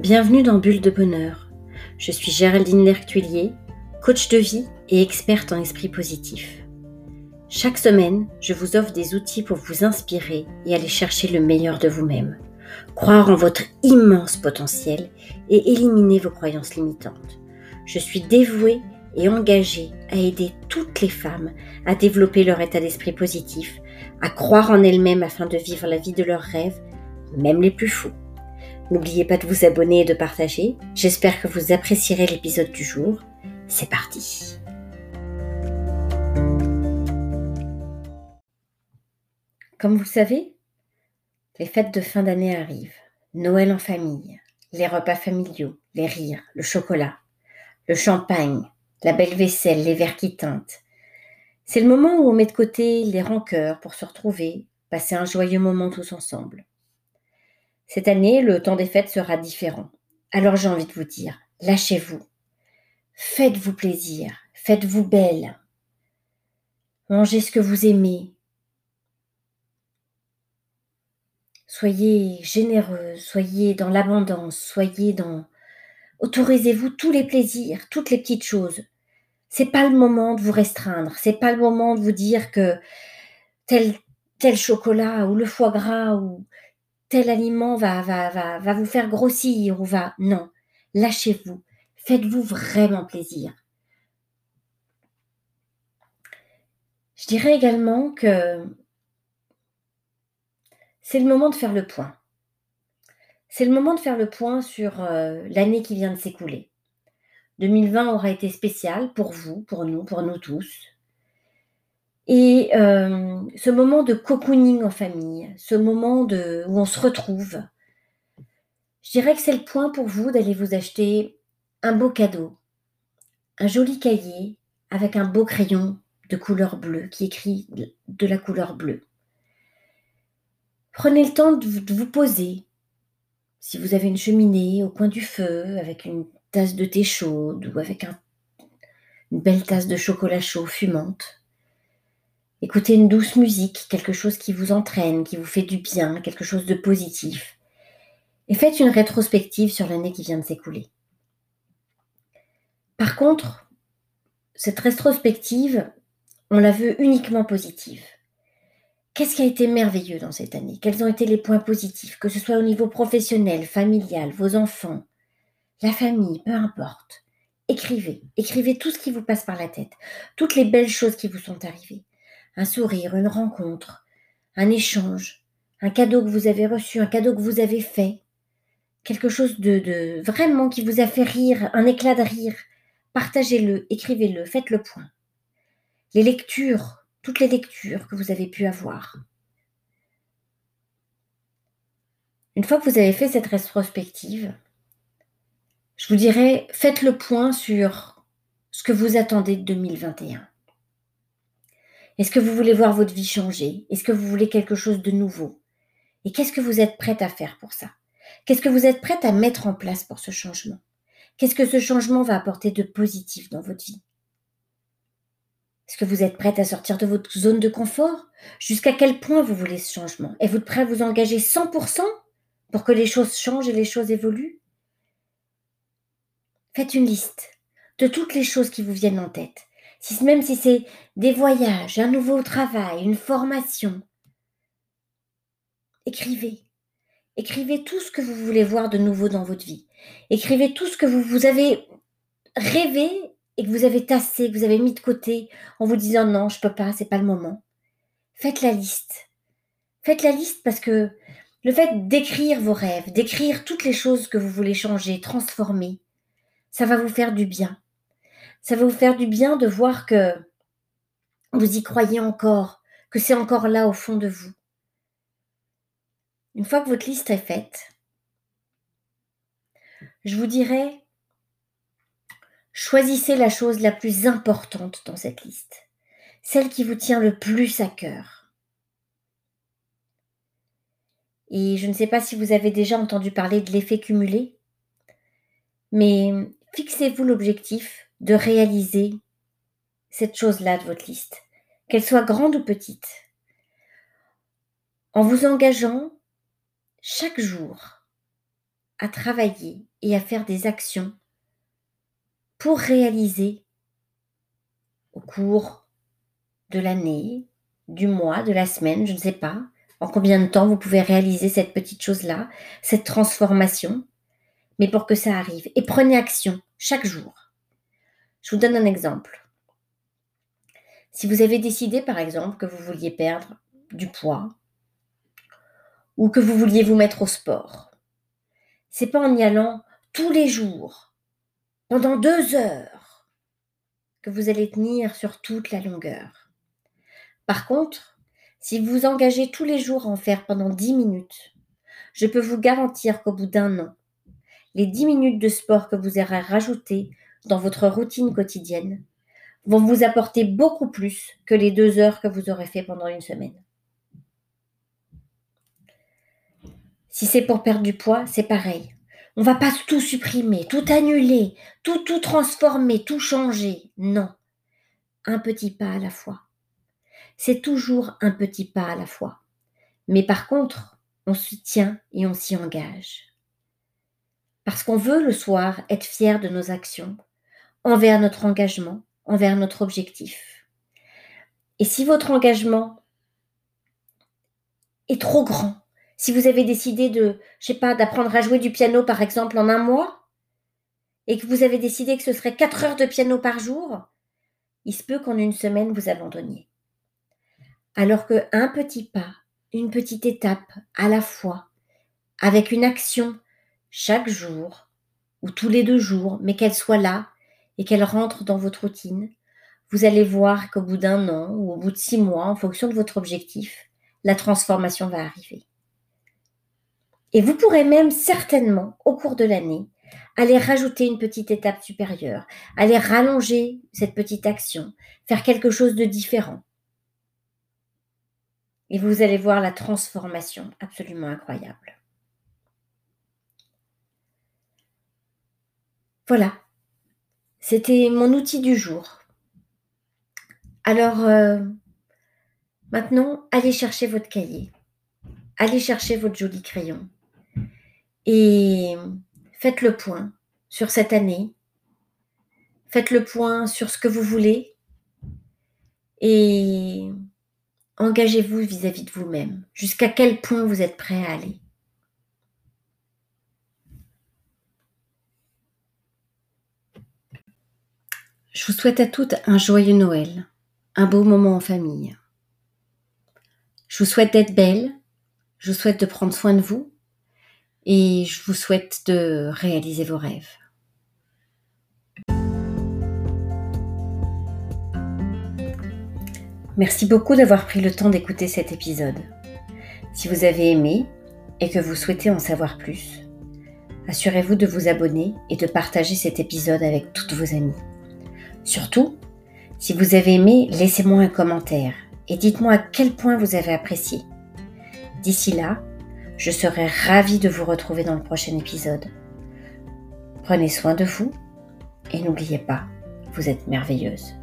Bienvenue dans Bulle de Bonheur. Je suis Géraldine Lertuillier, coach de vie et experte en esprit positif. Chaque semaine, je vous offre des outils pour vous inspirer et aller chercher le meilleur de vous-même, croire en votre immense potentiel et éliminer vos croyances limitantes. Je suis dévouée et engagée à aider toutes les femmes à développer leur état d'esprit positif, à croire en elles-mêmes afin de vivre la vie de leurs rêves, même les plus fous. N'oubliez pas de vous abonner et de partager. J'espère que vous apprécierez l'épisode du jour. C'est parti. Comme vous le savez, les fêtes de fin d'année arrivent. Noël en famille, les repas familiaux, les rires, le chocolat, le champagne, la belle vaisselle, les verres qui teintent. C'est le moment où on met de côté les rancœurs pour se retrouver, passer un joyeux moment tous ensemble. Cette année, le temps des fêtes sera différent. Alors j'ai envie de vous dire, lâchez-vous. Faites-vous plaisir, faites-vous belle. Mangez ce que vous aimez. Soyez généreuse, soyez dans l'abondance, soyez dans Autorisez-vous tous les plaisirs, toutes les petites choses. C'est pas le moment de vous restreindre, c'est pas le moment de vous dire que tel, tel chocolat ou le foie gras ou tel aliment va, vous faire grossir ou va. Non, lâchez-vous, faites-vous vraiment plaisir. Je dirais également que c'est le moment de faire le point. C'est le moment de faire le point sur euh, l'année qui vient de s'écouler. 2020 aura été spécial pour vous, pour nous, pour nous tous. Et euh, ce moment de cocooning en famille, ce moment de, où on se retrouve, je dirais que c'est le point pour vous d'aller vous acheter un beau cadeau, un joli cahier avec un beau crayon de couleur bleue qui écrit de la couleur bleue. Prenez le temps de vous poser, si vous avez une cheminée au coin du feu avec une tasse de thé chaude ou avec une belle tasse de chocolat chaud fumante, écoutez une douce musique, quelque chose qui vous entraîne, qui vous fait du bien, quelque chose de positif, et faites une rétrospective sur l'année qui vient de s'écouler. Par contre, cette rétrospective, on la veut uniquement positive. Qu'est-ce qui a été merveilleux dans cette année? Quels ont été les points positifs, que ce soit au niveau professionnel, familial, vos enfants, la famille, peu importe? Écrivez, écrivez tout ce qui vous passe par la tête, toutes les belles choses qui vous sont arrivées. Un sourire, une rencontre, un échange, un cadeau que vous avez reçu, un cadeau que vous avez fait, quelque chose de, vraiment qui vous a fait rire, un éclat de rire. Partagez-le, écrivez-le, faites le point. Les lectures, toutes les lectures que vous avez pu avoir. Une fois que vous avez fait cette rétrospective, je vous dirais, faites le point sur ce que vous attendez de 2021. Est-ce que vous voulez voir votre vie changer? Est-ce que vous voulez quelque chose de nouveau? Et qu'est-ce que vous êtes prête à faire pour ça? Qu'est-ce que vous êtes prête à mettre en place pour ce changement? Qu'est-ce que ce changement va apporter de positif dans votre vie? Est-ce que vous êtes prête à sortir de votre zone de confort? Jusqu'à quel point vous voulez ce changement? Êtes-vous prêt à vous engager 100% pour que les choses changent et les choses évoluent? Faites une liste de toutes les choses qui vous viennent en tête. Même si c'est des voyages, un nouveau travail, une formation. Écrivez. Écrivez tout ce que vous voulez voir de nouveau dans votre vie. Écrivez tout ce que vous, vous avez rêvé et que vous avez tassé, que vous avez mis de côté en vous disant non, je peux pas, c'est pas le moment. Faites la liste. Faites la liste parce que le fait d'écrire vos rêves, d'écrire toutes les choses que vous voulez changer, transformer, ça va vous faire du bien. Ça va vous faire du bien de voir que vous y croyez encore, que c'est encore là au fond de vous. Une fois que votre liste est faite, je vous dirais Choisissez la chose la plus importante dans cette liste, celle qui vous tient le plus à cœur. Et je ne sais pas si vous avez déjà entendu parler de l'effet cumulé, mais fixez-vous l'objectif de réaliser cette chose-là de votre liste, qu'elle soit grande ou petite, en vous engageant chaque jour à travailler et à faire des actions pour réaliser au cours de l'année, du mois, de la semaine, je ne sais pas, en combien de temps vous pouvez réaliser cette petite chose-là, cette transformation, mais pour que ça arrive. Et prenez action chaque jour. Je vous donne un exemple. Si vous avez décidé, par exemple, que vous vouliez perdre du poids ou que vous vouliez vous mettre au sport, c'est pas en y allant tous les jours, pendant deux heures, que vous allez tenir sur toute la longueur. Par contre, si vous vous engagez tous les jours à en faire pendant dix minutes, je peux vous garantir qu'au bout d'un an, les dix minutes de sport que vous aurez rajoutées dans votre routine quotidienne vont vous apporter beaucoup plus que les deux heures que vous aurez fait pendant une semaine. Si c'est pour perdre du poids, c'est pareil. On va pas tout supprimer, tout annuler, tout tout transformer, tout changer. Non. Un petit pas à la fois. C'est toujours un petit pas à la fois. Mais par contre, on s'y tient et on s'y engage. Parce qu'on veut le soir être fier de nos actions, envers notre engagement, envers notre objectif. Et si votre engagement est trop grand, si vous avez décidé de, je sais d'apprendre à jouer du piano par exemple en un mois, et que vous avez décidé que ce serait quatre heures de piano par jour, il se peut qu'en une semaine vous abandonniez. Alors que un petit pas, une petite étape à la fois, avec une action chaque jour ou tous les deux jours, mais qu'elle soit là et qu'elle rentre dans votre routine, vous allez voir qu'au bout d'un an ou au bout de six mois, en fonction de votre objectif, la transformation va arriver. Et vous pourrez même certainement, au cours de l'année, aller rajouter une petite étape supérieure, aller rallonger cette petite action, faire quelque chose de différent. Et vous allez voir la transformation absolument incroyable. Voilà, c'était mon outil du jour. Alors, euh, maintenant, allez chercher votre cahier, allez chercher votre joli crayon et faites le point sur cette année, faites le point sur ce que vous voulez et engagez-vous vis-à-vis de vous-même. Jusqu'à quel point vous êtes prêt à aller. Je vous souhaite à toutes un joyeux Noël, un beau moment en famille. Je vous souhaite d'être belle, je vous souhaite de prendre soin de vous et je vous souhaite de réaliser vos rêves. Merci beaucoup d'avoir pris le temps d'écouter cet épisode. Si vous avez aimé et que vous souhaitez en savoir plus, assurez-vous de vous abonner et de partager cet épisode avec toutes vos amies. Surtout, si vous avez aimé, laissez-moi un commentaire et dites-moi à quel point vous avez apprécié. D'ici là, je serai ravie de vous retrouver dans le prochain épisode. Prenez soin de vous et n'oubliez pas, vous êtes merveilleuse.